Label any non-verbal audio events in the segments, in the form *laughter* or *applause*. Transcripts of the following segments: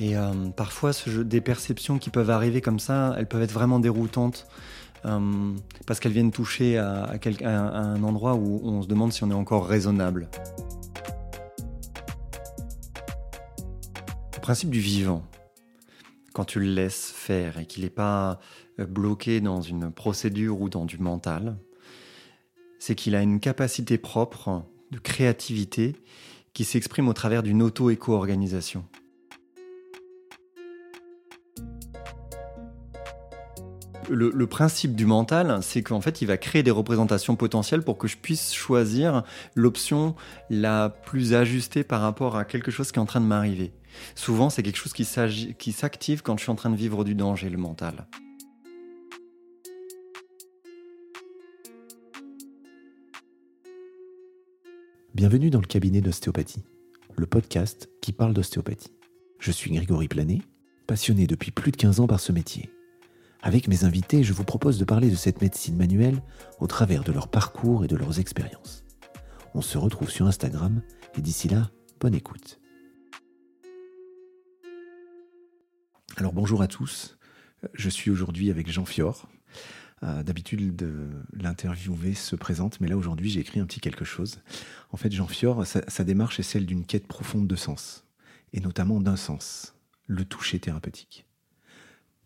Et parfois, ce jeu, des perceptions qui peuvent arriver comme ça, elles peuvent être vraiment déroutantes. parce qu'elles viennent toucher à, à, un endroit où on se demande si on est encore raisonnable. Le principe du vivant, quand tu le laisses faire et qu'il n'est pas euh, bloqué dans une procédure ou dans du mental, c'est qu'il a une capacité propre de créativité qui s'exprime au travers d'une auto-éco-organisation. Le, principe du mental, c'est qu'en fait, il va créer des représentations potentielles pour que je puisse choisir l'option la plus ajustée par rapport à quelque chose qui est en train de m'arriver. Souvent, c'est quelque chose qui s'active quand je suis en train de vivre du danger, le mental. Bienvenue dans le cabinet d'ostéopathie, le podcast qui parle d'ostéopathie. Je suis Grégory Planet, passionné depuis plus de 15 ans par ce métier. Avec mes invités, je vous propose de parler de cette médecine manuelle au travers de leur parcours et de leurs expériences. On se retrouve sur Instagram et d'ici là, bonne écoute. Alors bonjour à tous, je suis aujourd'hui avec Jean Fior. Euh, d'habitude, l'interviewé se présente, mais là aujourd'hui j'ai écrit un petit quelque chose. En fait, Jean Fior, sa, démarche est celle d'une quête profonde de sens, et notamment d'un sens, le toucher thérapeutique.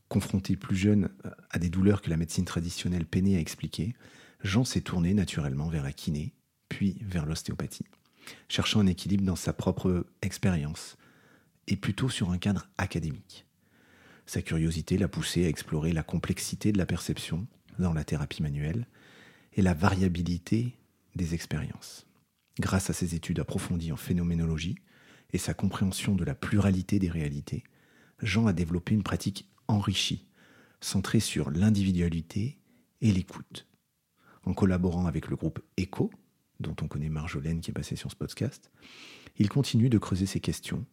Confronté plus jeune à des douleurs que la médecine traditionnelle peinait à expliquer, Jean s'est tourné naturellement vers la kiné, puis vers l'ostéopathie, cherchant un équilibre dans sa propre expérience, et plutôt sur un cadre académique. Sa curiosité l'a poussé à explorer la complexité de la perception dans la thérapie manuelle et la variabilité des expériences. Grâce à ses études approfondies en phénoménologie et sa compréhension de la pluralité des réalités, Jean a développé une pratique enrichie, centrée sur l'individualité et l'écoute. En collaborant avec le groupe ECHO, dont on connaît Marjolaine qui est passée sur ce podcast, il continue de creuser ces questions,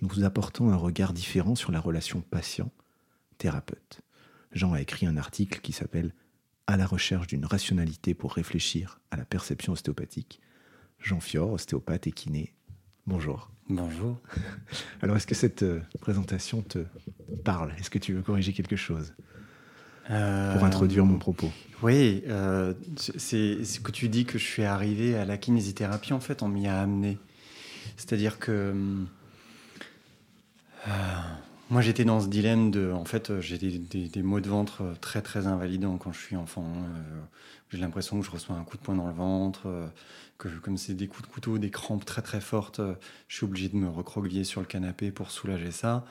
nous apportant un regard différent sur la relation patient thérapeute. Jean a écrit un article qui s'appelle À la recherche d'une rationalité pour réfléchir à la perception ostéopathique. Jean Fior, ostéopathe et kiné. Bonjour. Bonjour. *laughs* Alors, est-ce que cette euh, présentation te parle? Est-ce que tu veux corriger quelque chose? Euh, pour introduire mon propos Oui, euh, c'est ce que tu dis que je suis arrivé à la kinésithérapie. En fait, on m'y a amené. C'est-à-dire que moi, j'étais dans ce dilemme de. En fait, euh, j'ai des, maux de ventre euh, très, très invalidants quand je suis enfant. Euh, j'ai l'impression que je reçois un coup de poing dans le ventre, que comme c'est des coups de couteau, des crampes très, très fortes, je suis obligé de me recroqueviller sur le canapé pour soulager ça.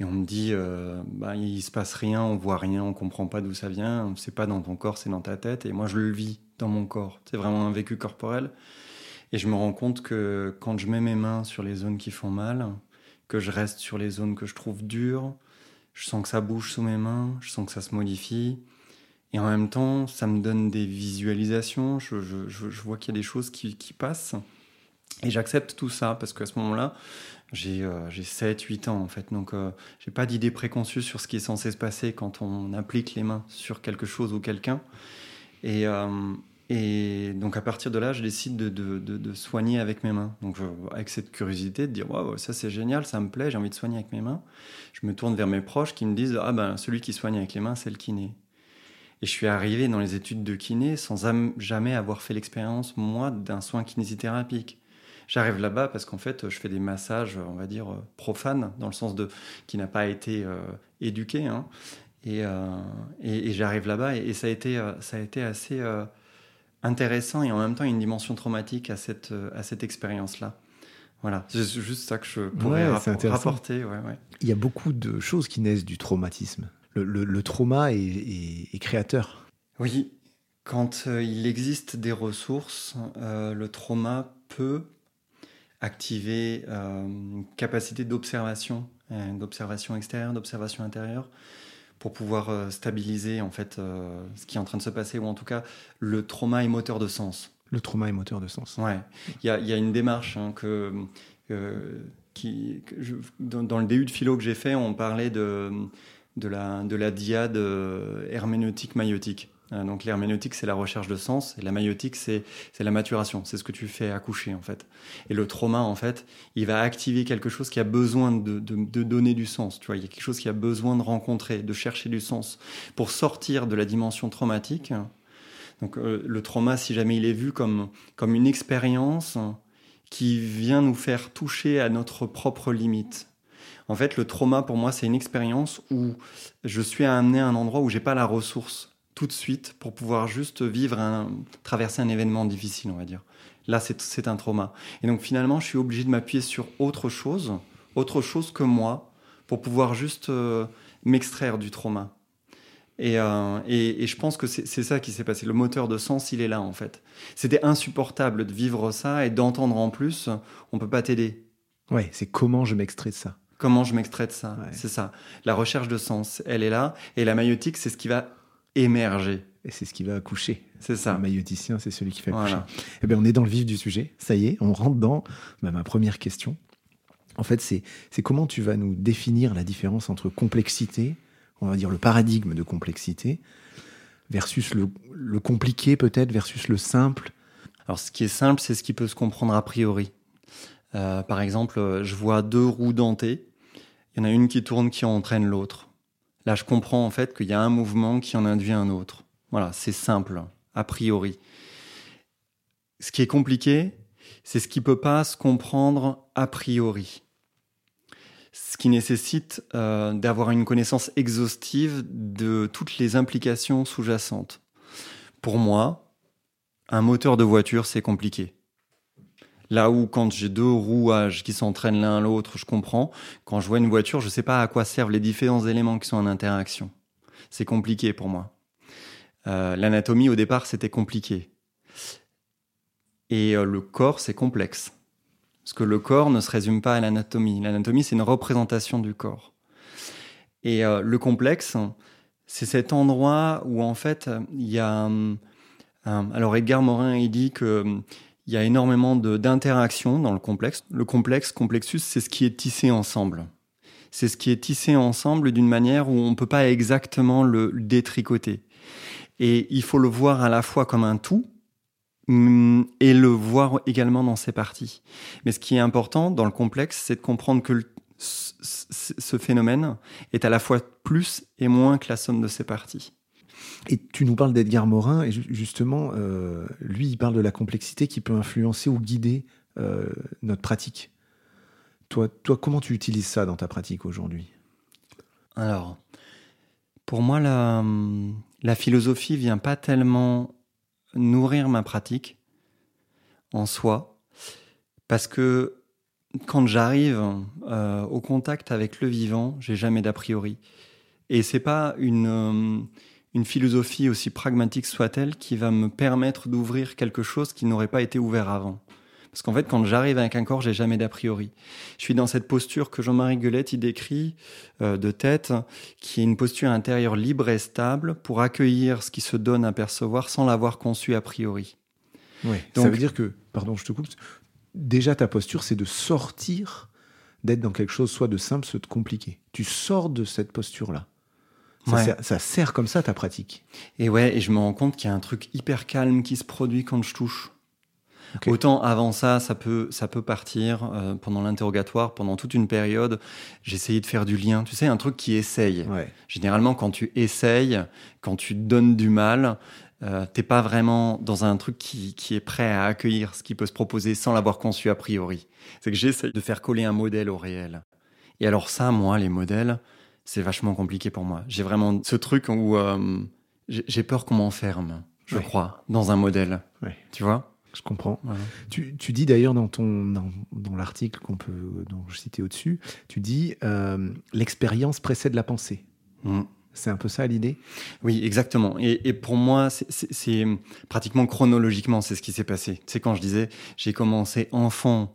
Et on me dit, bah, il se passe rien, on voit rien, on comprend pas d'où ça vient, c'est pas dans ton corps, c'est dans ta tête. Et moi, je le vis dans mon corps. C'est vraiment un vécu corporel. Et je me rends compte que quand je mets mes mains sur les zones qui font mal, que je reste sur les zones que je trouve dures. Je sens que ça bouge sous mes mains, je sens que ça se modifie. Et en même temps, ça me donne des visualisations, je, vois qu'il y a des choses qui, passent. Et j'accepte tout ça parce qu'à ce moment-là, j'ai euh, 7-8 ans en fait. Donc, euh, j'ai pas d'idée préconçue sur ce qui est censé se passer quand on applique les mains sur quelque chose ou quelqu'un. Et, euh, et donc à partir de là, je décide de, soigner avec mes mains. Donc avec cette curiosité de dire waouh, ça c'est génial, ça me plaît, j'ai envie de soigner avec mes mains. Je me tourne vers mes proches qui me disent ah ben celui qui soigne avec les mains, c'est le kiné. Et je suis arrivé dans les études de kiné sans jamais avoir fait l'expérience moi d'un soin kinésithérapique. J'arrive là-bas parce qu'en fait, je fais des massages, on va dire profanes, dans le sens de qui n'a pas été euh, éduqué. Hein. Euh, et, j'arrive là-bas et, ça a été, euh, ça a été assez intéressant et en même temps une dimension traumatique à cette, euh, à cette expérience-là. Voilà, c'est juste ça que je pourrais rapporter. Il y a beaucoup de choses qui naissent du traumatisme. Le, trauma est, créateur. Oui, quand euh, il existe des ressources, euh, le trauma peut activer une capacité d'observation, d'observation extérieure, d'observation intérieure, pour pouvoir euh, stabiliser en fait euh, ce qui est en train de se passer ou en tout cas le trauma est moteur de sens. Le trauma est moteur de sens. Ouais. Il y a, y a, une démarche hein, que, qui, dans, le début de philo que j'ai fait, on parlait de, de, la, de la diade euh, herméneutique maïotique. Euh, donc l'herméneutique, c'est la recherche de sens, et la maïotique, c'est la maturation, c'est ce que tu fais accoucher en fait. Et le trauma, en fait, il va activer quelque chose qui a besoin de, de, donner du sens. Tu vois, il y a quelque chose qui a besoin de rencontrer, de chercher du sens pour sortir de la dimension traumatique. Donc euh, le trauma, si jamais il est vu comme, comme une expérience qui vient nous faire toucher à notre propre limite. En fait, le trauma, pour moi, c'est une expérience où je suis amené à un endroit où j'ai pas la ressource tout de suite pour pouvoir juste vivre un, traverser un événement difficile, on va dire. Là, c'est un trauma. Et donc finalement, je suis obligé de m'appuyer sur autre chose, autre chose que moi, pour pouvoir juste euh, m'extraire du trauma. Euh, et, et, je pense que c'est ça qui s'est passé. Le moteur de sens, il est là, en fait. C'était insupportable de vivre ça et d'entendre en plus, on peut pas t'aider. Ouais, c'est comment je m'extrais de ça. Comment je m'extrais de ça, c'est ça. La recherche de sens, elle est là. Et la maïotique, c'est ce qui va émerger. Et c'est ce qui va accoucher. C'est ça. Le maïoticien, c'est celui qui fait accoucher. Eh bien, on est dans le vif du sujet. Ça y est, on rentre dans bah, ma première question. En fait, c'est comment tu vas nous définir la différence entre complexité, on va dire le paradigme de complexité, versus le, compliqué peut-être, versus le simple? Alors, ce qui est simple, c'est ce qui peut se comprendre a priori. Euh, par exemple, je vois deux roues dentées. Il y en a une qui tourne qui entraîne l'autre. Là, je comprends en fait qu'il y a un mouvement qui en induit un autre. Voilà, c'est simple, a priori. Ce qui est compliqué, c'est ce qui peut pas se comprendre a priori. Ce qui nécessite euh, d'avoir une connaissance exhaustive de toutes les implications sous-jacentes. Pour moi, un moteur de voiture, c'est compliqué. Là où quand j'ai deux rouages qui s'entraînent l'un l'autre, je comprends. Quand je vois une voiture, je ne sais pas à quoi servent les différents éléments qui sont en interaction. C'est compliqué pour moi. Euh, l'anatomie, au départ, c'était compliqué. Et euh, le corps, c'est complexe. Parce que le corps ne se résume pas à l'anatomie. L'anatomie, c'est une représentation du corps. Et euh, le complexe, c'est cet endroit où, en fait, il y a... alors, Edgar Morin, il dit que il y a énormément d'interactions dans le complexe. Le complexe, complexus, c'est ce qui est tissé ensemble. C'est ce qui est tissé ensemble d'une manière où on ne peut pas exactement le détricoter. Et il faut le voir à la fois comme un tout hum, et le voir également dans ses parties. Mais ce qui est important dans le complexe, c'est de comprendre que ce phénomène est à la fois plus et moins que la somme de ses parties. Et tu nous parles d'Edgar Morin, et justement, euh, lui, il parle de la complexité qui peut influencer ou guider euh, notre pratique. Toi, toi, comment tu utilises ça dans ta pratique aujourd'hui? Alors, pour moi, la, la philosophie vient pas tellement nourrir ma pratique en soi, parce que quand j'arrive euh, au contact avec le vivant, j'ai jamais d'a priori. Et c'est pas une une philosophie aussi pragmatique soit-elle qui va me permettre d'ouvrir quelque chose qui n'aurait pas été ouvert avant. Parce qu'en fait, quand j'arrive avec un corps, j'ai jamais d'a priori. Je suis dans cette posture que Jean-Marie Guelette y décrit euh, de tête, qui est une posture intérieure libre et stable pour accueillir ce qui se donne à percevoir sans l'avoir conçu a priori. Oui. ça veut dire que, pardon, je te coupe. Déjà, ta posture, c'est de sortir, d'être dans quelque chose soit de simple, soit de compliqué. Tu sors de cette posture-là. Ça, sert, comme ça ta pratique. Et ouais, et je me rends compte qu'il y a un truc hyper calme qui se produit quand je touche. Autant avant ça, ça peut, ça peut partir euh, pendant l'interrogatoire, pendant toute une période. J'essayais de faire du lien. Tu sais, un truc qui essaye. Généralement, quand tu essayes, quand tu donnes du mal, euh, t'es pas vraiment dans un truc qui, qui, est prêt à accueillir ce qui peut se proposer sans l'avoir conçu a priori. C'est que j'essaye de faire coller un modèle au réel. Et alors ça, moi, les modèles, c'est vachement compliqué pour moi. J'ai vraiment ce truc où euh, j'ai peur qu'on m'enferme, je crois, dans un modèle. Tu vois? Je comprends. Tu, tu, dis d'ailleurs dans ton dans, l'article qu'on peut dont je citais au-dessus, tu dis euh, l'expérience précède la pensée. Mm. C'est un peu ça l'idée? Oui, exactement. Et, et pour moi, c'est pratiquement chronologiquement, c'est ce qui s'est passé. C'est quand je disais, j'ai commencé enfant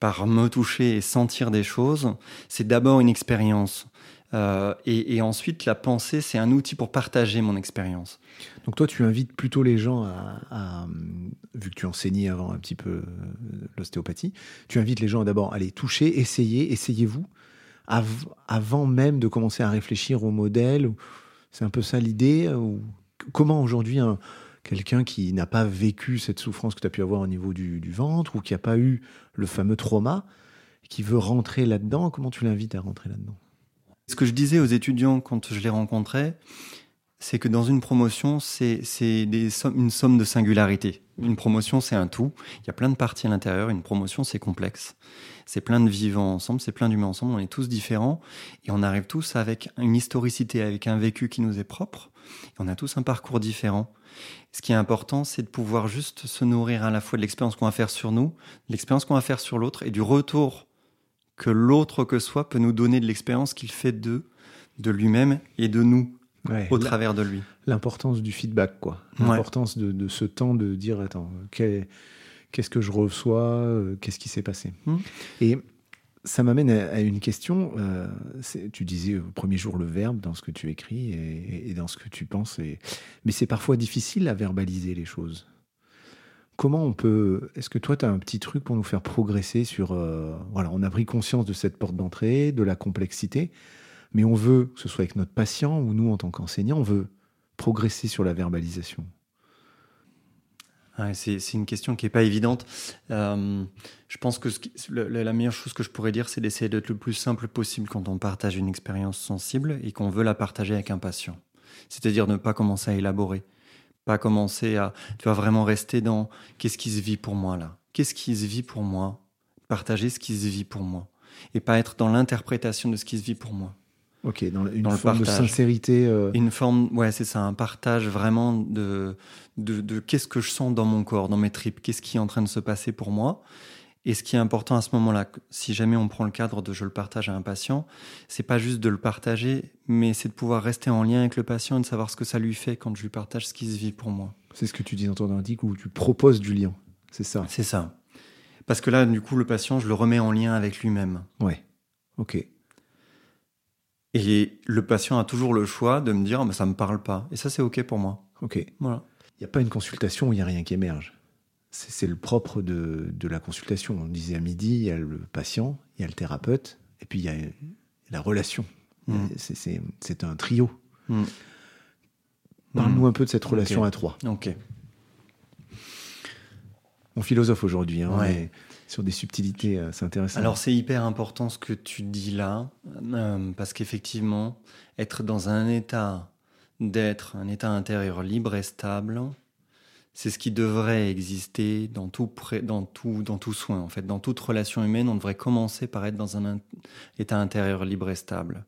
par me toucher et sentir des choses. C'est d'abord une expérience. Euh, et, ensuite, la pensée, c'est un outil pour partager mon expérience. Donc toi, tu invites plutôt les gens à, vu que tu enseignais avant un petit peu euh, l'ostéopathie, tu invites les gens à d'abord aller toucher, essayer, essayez-vous, avant même de commencer à réfléchir au modèle. C'est un peu ça l'idée ou comment aujourd'hui quelqu'un qui n'a pas vécu cette souffrance que tu as pu avoir au niveau du, ventre ou qui n'a pas eu le fameux trauma, qui veut rentrer là-dedans, comment tu l'invites à rentrer là-dedans? Ce que je disais aux étudiants quand je les rencontrais, c'est que dans une promotion, c'est une somme de singularité. Une promotion, c'est un tout. Il y a plein de parties à l'intérieur. Une promotion, c'est complexe. C'est plein de vivants ensemble, c'est plein d'humains ensemble. On est tous différents et on arrive tous avec une historicité, avec un vécu qui nous est propre. on a tous un parcours différent. Ce qui est important, c'est de pouvoir juste se nourrir à la fois de l'expérience qu'on va faire sur nous, de l'expérience qu'on va faire sur l'autre et du retour que l'autre que soit peut nous donner de l'expérience qu'il fait d'eux, de lui-même et de nous au travers de lui. L'importance du feedback, quoi. L'importance de, ce temps de dire attends, qu'est-ce que je reçois, euh, qu'est-ce qui s'est passé. Hmm. Et ça m'amène à, une question. Euh, tu disais au premier jour le verbe dans ce que tu écris et, dans ce que tu penses. mais c'est parfois difficile à verbaliser les choses. Comment on peut. Est-ce que toi, tu as un petit truc pour nous faire progresser sur. Euh, voilà, on a pris conscience de cette porte d'entrée, de la complexité mais on veut, que ce soit avec notre patient ou nous en tant qu'enseignants, on veut progresser sur la verbalisation? c'est une question qui n'est pas évidente. Euh, je pense que la meilleure chose que je pourrais dire, c'est d'essayer d'être le plus simple possible quand on partage une expérience sensible et qu'on veut la partager avec un patient. C'est-à-dire ne pas commencer à élaborer, pas commencer à... Tu vas vraiment rester dans qu'est-ce qui se vit pour moi là Qu'est-ce qui se vit pour moi? Partager ce qui se vit pour moi. Et pas être dans l'interprétation de ce qui se vit pour moi. Ok, dans une forme de sincérité. Euh. Une forme, ouais, c'est ça, un partage vraiment de, de, qu'est-ce que je sens dans mon corps, dans mes tripes, qu'est-ce qui est en train de se passer pour moi. Et ce qui est important à ce moment-là, si jamais on prend le cadre de je le partage à un patient, c'est pas juste de le partager, mais c'est de pouvoir rester en lien avec le patient et de savoir ce que ça lui fait quand je lui partage ce qui se vit pour moi. C'est ce que tu dis dans ton article où tu proposes du lien, c'est ça? C'est ça. Parce que là, du coup, le patient, je le remets en lien avec lui-même. Ouais. Ok. Et le patient a toujours le choix de me dire, mais ça me parle pas. Et ça, c'est OK pour moi. OK. Voilà. Il n'y a pas une consultation où il n'y a rien qui émerge. C'est le propre de, de, la consultation. On disait à midi, il y a le patient, il y a le thérapeute, et puis il y a la relation. Mm. C'est un trio. Mm. Parle-nous un peu de cette relation à trois. Ok. On philosophe aujourd'hui. Hein, ouais sur des subtilités, euh, c'est intéressant. Alors c'est hyper important ce que tu dis là, euh, parce qu'effectivement, être dans un état d'être, un état intérieur libre et stable, c'est ce qui devrait exister dans tout, dans, tout, dans tout soin. En fait, dans toute relation humaine, on devrait commencer par être dans un état intérieur libre et stable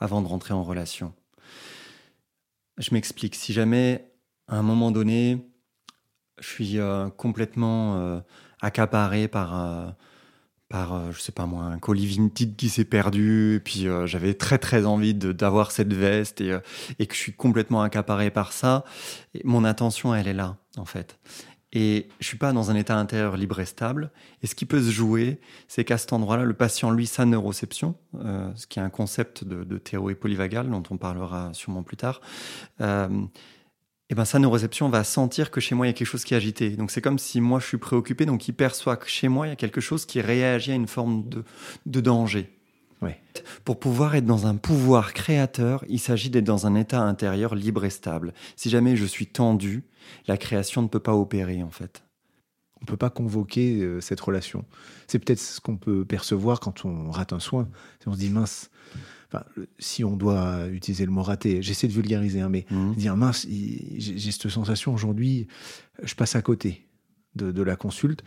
avant de rentrer en relation. Je m'explique. Si jamais, à un moment donné, je suis euh, complètement accaparé par, euh, par euh, je sais pas moi, un colis vintage qui s'est perdu. Et puis euh, j'avais très très envie d'avoir cette veste et, et que je suis complètement accaparé par ça. Mon attention, elle est là, en fait. Et je suis pas dans un état intérieur libre et stable. Et ce qui peut se jouer, c'est qu'à cet endroit-là, le patient, lui, sa neuroception, ce qui est un concept de, de, théorie polyvagale dont on parlera sûrement plus tard, et eh ben sa neuroception va sentir que chez moi il y a quelque chose qui est agité. Donc c'est comme si moi je suis préoccupé, donc il perçoit que chez moi il y a quelque chose qui réagit à une forme de, de danger. Ouais. Pour pouvoir être dans un pouvoir créateur, il s'agit d'être dans un état intérieur libre et stable. Si jamais je suis tendu, la création ne peut pas opérer en fait. On ne peut pas convoquer euh, cette relation. C'est peut-être ce qu'on peut percevoir quand on rate un soin. On se dit mince, si on doit utiliser le mot raté, j'essaie de vulgariser, hein, mais mmh. dire mince, j'ai cette sensation aujourd'hui, je passe à côté de, la consulte.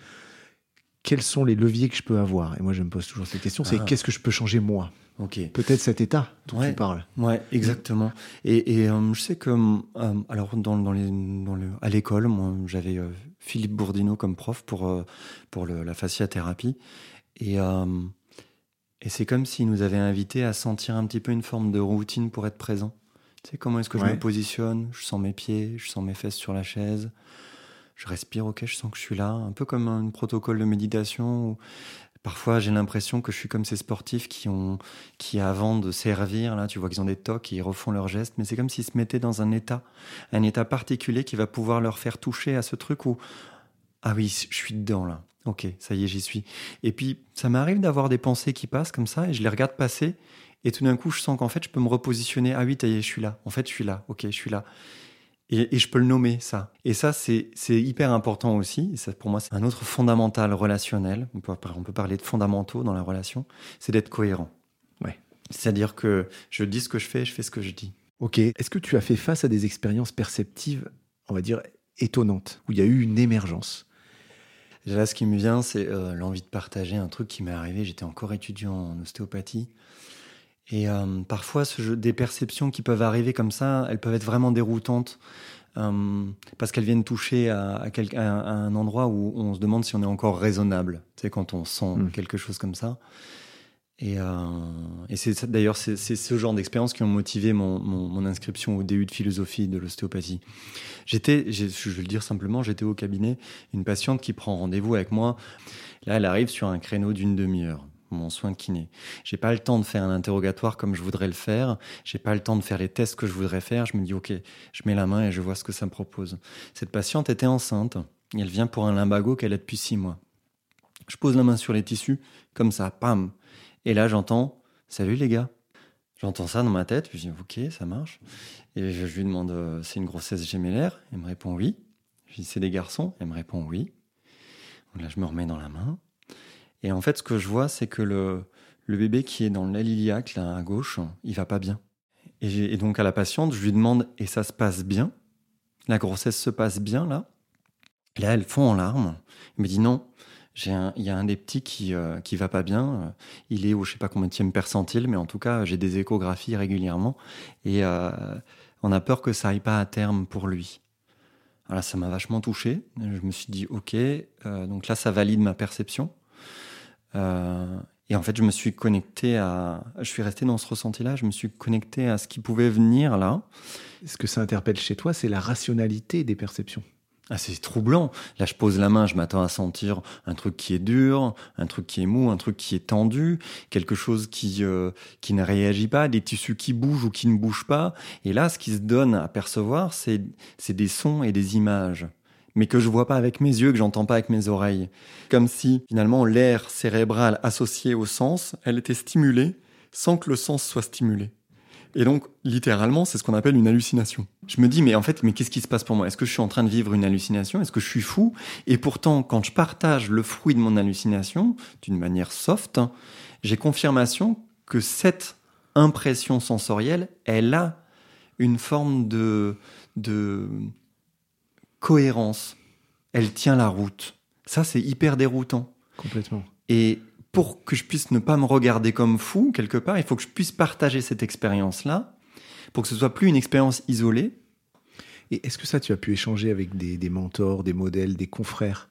Quels sont les leviers que je peux avoir? Et moi, je me pose toujours cette question c'est ah. qu'est-ce que je peux changer moi? Ok. Peut-être cet état dont tu parles. Ouais, exactement. Et, euh, je sais que, euh, alors, dans, dans, les, dans le, à l'école, moi, j'avais euh, Philippe Bourdino comme prof pour, pour la fasciathérapie. Et et c'est comme s'il nous avait invités à sentir un petit peu une forme de routine pour être présent. Tu sais, comment est-ce que je me positionne? Je sens mes pieds, je sens mes fesses sur la chaise. Je respire, ok, je sens que je suis là. Un peu comme un protocole de méditation où parfois j'ai l'impression que je suis comme ces sportifs qui ont, qui avant de servir, là, tu vois qu'ils ont des tocs et ils refont leurs gestes, mais c'est comme s'ils se mettaient dans un état, un état particulier qui va pouvoir leur faire toucher à ce truc où, ah oui, je suis dedans là. Ok, ça y est, j'y suis. Et puis, ça m'arrive d'avoir des pensées qui passent comme ça, et je les regarde passer, et tout d'un coup, je sens qu'en fait, je peux me repositionner. Ah oui, ça y est, je suis là. En fait, je suis là. Ok, je suis là. Et, je peux le nommer, ça. Et ça, c'est hyper important aussi. ça, pour moi, c'est un autre fondamental relationnel. On peut, on peut parler de fondamentaux dans la relation. C'est d'être cohérent. Ouais. C'est-à-dire que je dis ce que je fais, je fais ce que je dis. Ok. Est-ce que tu as fait face à des expériences perceptives, on va dire, étonnantes, où il y a eu une émergence? Là, ce qui me vient, c'est euh, l'envie de partager un truc qui m'est arrivé. J'étais encore étudiant en ostéopathie. Et euh, parfois, ce jeu, des perceptions qui peuvent arriver comme ça, elles peuvent être vraiment déroutantes euh, parce qu'elles viennent toucher à, à, un endroit où on se demande si on est encore raisonnable. Tu sais, quand on sent hmm. quelque chose comme ça. Et, euh, et c'est d'ailleurs c'est ce genre d'expériences qui ont motivé mon, mon, mon, inscription au DU de philosophie de l'ostéopathie. J'étais, je vais le dire simplement, j'étais au cabinet, une patiente qui prend rendez-vous avec moi. Là, elle arrive sur un créneau d'une demi-heure mon soin kiné. J'ai pas le temps de faire un interrogatoire comme je voudrais le faire. J'ai pas le temps de faire les tests que je voudrais faire. Je me dis, OK, je mets la main et je vois ce que ça me propose. Cette patiente était enceinte. Elle vient pour un limbago qu'elle a depuis six mois. Je pose la main sur les tissus, comme ça, pam. Et là, j'entends, salut les gars. J'entends ça dans ma tête. Je dis, OK, ça marche. Et je lui demande, euh, c'est une grossesse gémellaire? Elle me répond oui. Je dis, c'est des garçons? Elle me répond oui. Là, je me remets dans la main. Et en fait, ce que je vois, c'est que le, le bébé qui est dans l'aile iliaque, là, à gauche, il va pas bien. Et, et, donc, à la patiente, je lui demande, et ça se passe bien? La grossesse se passe bien, là? Là, elle fond en larmes. Elle me dit, non, il y a un des petits qui, euh, qui va pas bien. Il est au je sais pas combien de percentile, mais en tout cas, j'ai des échographies régulièrement. Et euh, on a peur que ça aille pas à terme pour lui. Voilà, ça m'a vachement touché. Je me suis dit, ok, euh, donc là, ça valide ma perception. Euh, et en fait, je me suis connecté à. Je suis resté dans ce ressenti-là. Je me suis connecté à ce qui pouvait venir là. Ce que ça interpelle chez toi, c'est la rationalité des perceptions. Ah, c'est troublant. Là, je pose la main, je m'attends à sentir un truc qui est dur, un truc qui est mou, un truc qui est tendu, quelque chose qui euh, qui ne réagit pas, des tissus qui bougent ou qui ne bougent pas. Et là, ce qui se donne à percevoir, c'est c'est des sons et des images mais que je vois pas avec mes yeux, que j'entends pas avec mes oreilles. Comme si, finalement, l'air cérébral associé au sens, elle était stimulée sans que le sens soit stimulé. Et donc, littéralement, c'est ce qu'on appelle une hallucination. Je me dis, mais en fait, mais qu'est-ce qui se passe pour moi? Est-ce que je suis en train de vivre une hallucination? Est-ce que je suis fou? Et pourtant, quand je partage le fruit de mon hallucination, d'une manière soft, j'ai confirmation que cette impression sensorielle, elle a une forme de, de, cohérence. Elle tient la route. Ça, c'est hyper déroutant. Complètement. Et pour que je puisse ne pas me regarder comme fou, quelque part, il faut que je puisse partager cette expérience-là, pour que ce soit plus une expérience isolée. Et est-ce que ça, tu as pu échanger avec des, mentors, des modèles, des confrères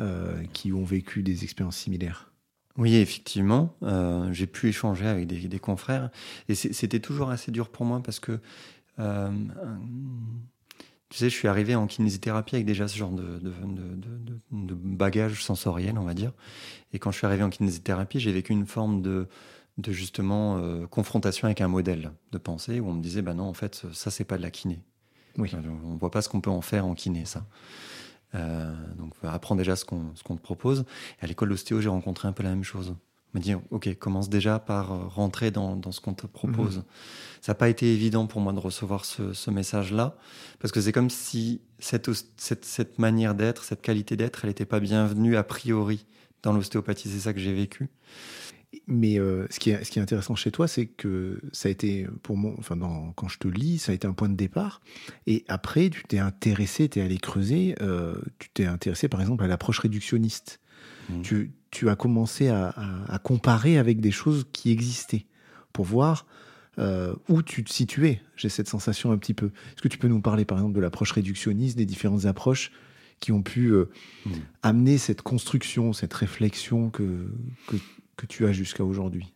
euh, qui ont vécu des expériences similaires? Oui, effectivement, euh, j'ai pu échanger avec des, confrères et c'était toujours assez dur pour moi parce que euh, tu sais, je suis arrivé en kinésithérapie avec déjà ce genre de, de, de, de, bagage sensoriel, on va dire. Et quand je suis arrivé en kinésithérapie, j'ai vécu une forme de, de justement euh, confrontation avec un modèle de pensée où on me disait, bah non, en fait, ça, c'est pas de la kiné. Oui. On voit pas ce qu'on peut en faire en kiné, ça. Euh, donc, apprends déjà ce qu'on te propose. Et à l'école d'ostéo, j'ai rencontré un peu la même chose me dire, OK, commence déjà par euh, rentrer dans, dans ce qu'on te propose. Mhm. Ça n'a pas été évident pour moi de recevoir ce, ce message-là, parce que c'est comme si cette, cette, cette manière d'être, cette qualité d'être, elle n'était pas bienvenue a priori dans l'ostéopathie. C'est ça que j'ai vécu. Mais euh, ce, qui est, ce qui est intéressant chez toi, c'est que ça a été, pour moi, enfin, dans, quand je te lis, ça a été un point de départ. Et après, tu t'es intéressé, tu es allé creuser, euh, tu t'es intéressé par exemple à l'approche réductionniste. Mmh. Tu, tu as commencé à, comparer avec des choses qui existaient pour voir euh, où tu te situais. J'ai cette sensation un petit peu. Est-ce que tu peux nous parler par exemple de l'approche réductionniste, des différentes approches qui ont pu euh, hmm. amener cette construction, cette réflexion que, que, tu as jusqu'à aujourd'hui?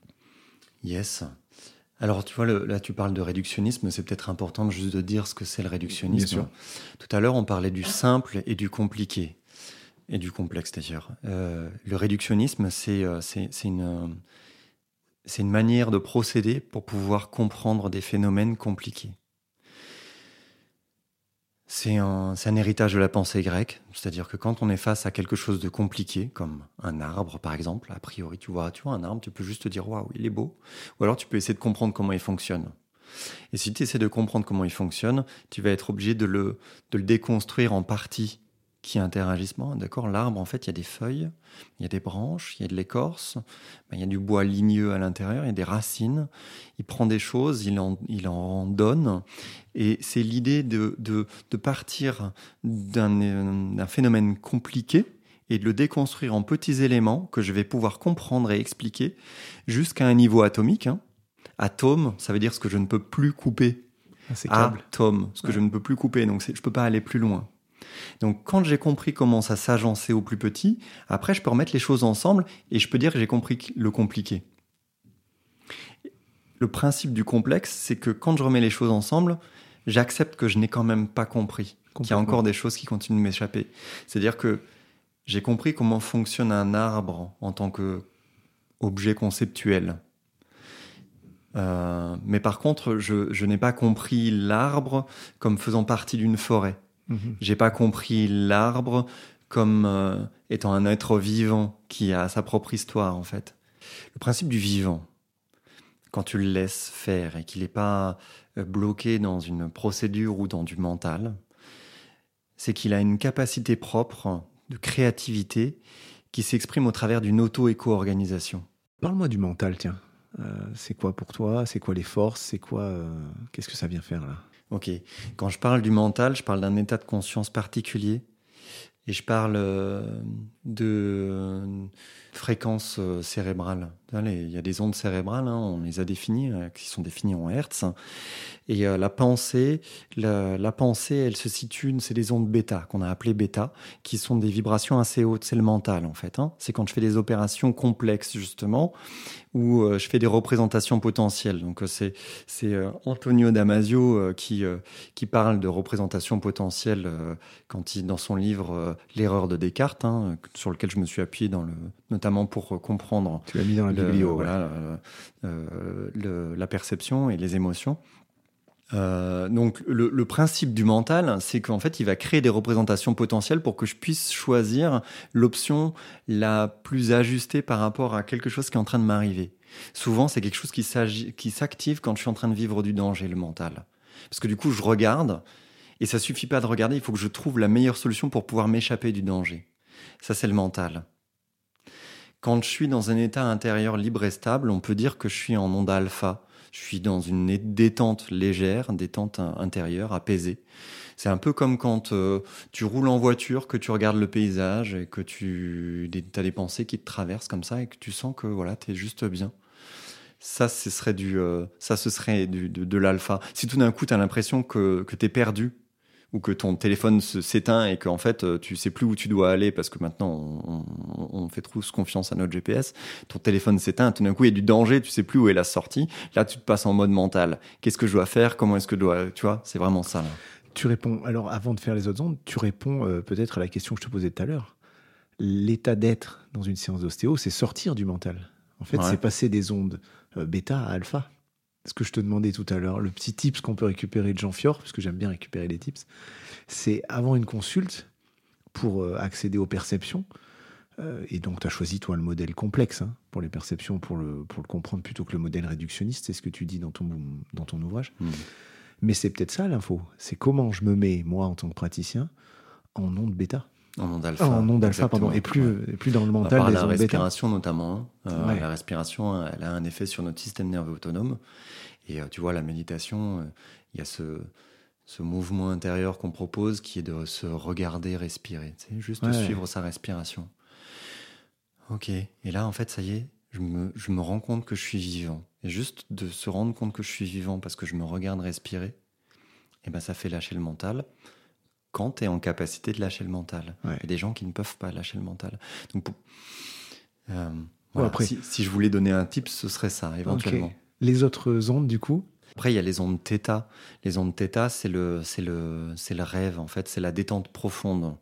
Yes. Alors, tu vois, là, tu parles de réductionnisme. C'est peut-être important juste de dire ce que c'est le réductionnisme. Tout à l'heure, on parlait du simple et du compliqué et du complexe d'ailleurs. Euh, le réductionnisme, c'est euh, une, une manière de procéder pour pouvoir comprendre des phénomènes compliqués. C'est un, héritage de la pensée grecque, c'est-à-dire que quand on est face à quelque chose de compliqué, comme un arbre par exemple, a priori tu vois, tu vois un arbre, tu peux juste te dire waouh, il est beau, ou alors tu peux essayer de comprendre comment il fonctionne. Et si tu essaies de comprendre comment il fonctionne, tu vas être obligé de le, déconstruire en parties qui interagissent. D'accord, l'arbre, en fait, il y a des feuilles, il y a des branches, il y a de l'écorce, ben, il y a du bois ligneux à l'intérieur, il y a des racines. Il prend des choses, il en, il en donne. Et c'est l'idée de, de, de partir d'un phénomène compliqué et de le déconstruire en petits éléments que je vais pouvoir comprendre et expliquer jusqu'à un niveau atomique. Hein. Atome, ça veut dire ce que je ne peux plus couper. Ah, Atome, ce que je ne peux plus couper. Donc je ne peux pas aller plus loin. Donc quand j'ai compris comment ça s'agençait au plus petit, après je peux remettre les choses ensemble et je peux dire que j'ai compris le compliqué. Le principe du complexe, c'est que quand je remets les choses ensemble, j'accepte que je n'ai quand même pas compris, qu'il y a encore des choses qui continuent de m'échapper. C'est-à-dire que j'ai compris comment fonctionne un arbre en tant que objet conceptuel. Euh, mais par contre, je, je n'ai pas compris l'arbre comme faisant partie d'une forêt. Mhm. J'ai pas compris l'arbre comme euh, étant un être vivant qui a sa propre histoire en fait. Le principe du vivant, quand tu le laisses faire et qu'il n'est pas euh, bloqué dans une procédure ou dans du mental, c'est qu'il a une capacité propre de créativité qui s'exprime au travers d'une auto-éco-organisation. Parle-moi du mental, tiens. Euh, c'est quoi pour toi? C'est quoi les forces? C'est quoi Qu'est-ce que ça vient faire là? Ok. Quand je parle du mental, je parle d'un état de conscience particulier et je parle euh, de euh, fréquence euh, cérébrale. Il y a des ondes cérébrales, hein, on les a définies, qui sont définies en Hertz. Et la pensée, la, pensée, elle se situe, c'est des ondes bêta qu'on a appelées bêta, qui sont des vibrations assez hautes. C'est le mental en fait. Hein. C'est quand je fais des opérations complexes justement, où je fais des représentations potentielles. Donc c'est Antonio Damasio qui qui parle de représentations potentielles quand il dans son livre L'erreur de Descartes, hein, sur lequel je me suis appuyé dans le notamment pour comprendre. Tu mis dans la biblio, voilà, euh, la perception et les émotions. Euh, donc le, principe du mental, c'est qu'en fait, il va créer des représentations potentielles pour que je puisse choisir l'option la plus ajustée par rapport à quelque chose qui est en train de m'arriver. Souvent, c'est quelque chose qui s'active quand je suis en train de vivre du danger, le mental. Parce que du coup, je regarde, et ça suffit pas de regarder, il faut que je trouve la meilleure solution pour pouvoir m'échapper du danger. Ça, c'est le mental. Quand je suis dans un état intérieur libre et stable, on peut dire que je suis en onde alpha. Je suis dans une détente légère, détente intérieure, apaisée. C'est un peu comme quand euh, tu roules en voiture, que tu regardes le paysage et que tu as des pensées qui te traversent comme ça et que tu sens que voilà, tu es juste bien. Ça, ce serait du, euh, ça, ce serait du, de, de l'alpha. Si tout d'un coup, tu as l'impression que, que tu es perdu, ou que ton téléphone s'éteint et qu'en fait euh, tu sais plus où tu dois aller parce que maintenant on, fait trop confiance à notre GPS, ton téléphone s'éteint, tout d'un coup il y a du danger, tu sais plus où est la sortie, là tu te passes en mode mental. Qu'est-ce que je dois faire? Comment est-ce que je dois, tu vois, c'est vraiment ça. Tu réponds, alors avant de faire les autres ondes, tu réponds euh, peut-être à la question que je te posais tout à l'heure. L'état d'être dans une séance d'ostéo, c'est sortir du mental. En fait, c'est passer des ondes euh, bêta à alpha ce que je te demandais tout à l'heure, le petit tips qu'on peut récupérer de Jean Fior, parce que j'aime bien récupérer les tips, c'est avant une consulte, pour euh, accéder aux perceptions, euh, et donc tu as choisi toi le modèle complexe hein, pour les perceptions, pour le, pour le comprendre, plutôt que le modèle réductionniste, c'est ce que tu dis dans ton, dans ton ouvrage. Mmh. Mais c'est peut-être ça l'info, c'est comment je me mets, moi en tant que praticien, en onde bêta. En onde alpha. en onde alpha, pardon. Et plus, plus dans le mental. Par la respiration notamment. Hein. Euh, la respiration, elle a un effet sur notre système nerveux autonome. Et euh, tu vois, la méditation, euh, il y a ce, ce mouvement intérieur qu'on propose qui est de se regarder respirer. C'est juste de suivre sa respiration. Ok. Et là, en fait, ça y est, je me, je me rends compte que je suis vivant. Et juste de se rendre compte que je suis vivant parce que je me regarde respirer, et eh ben ça fait lâcher le mental quand tu es en capacité de lâcher le mental. Il y a des gens qui ne peuvent pas lâcher le mental. Donc, euh, après, si, je voulais donner un tip, ce serait ça, éventuellement. Les autres ondes, du coup? Après, il y a les ondes θ. Les ondes θ, c'est le, c'est le, c'est le rêve, en fait. C'est la détente profonde.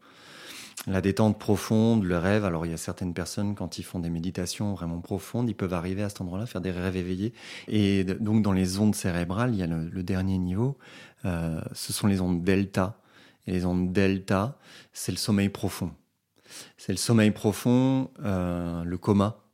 La détente profonde, le rêve. Alors, il y a certaines personnes, quand ils font des méditations vraiment profondes, ils peuvent arriver à cet endroit-là, faire des rêves éveillés. Et donc, dans les ondes cérébrales, il y a le, dernier niveau. Euh, ce sont les ondes delta et les ondes delta, c'est le sommeil profond. C'est le sommeil profond, euh, le coma.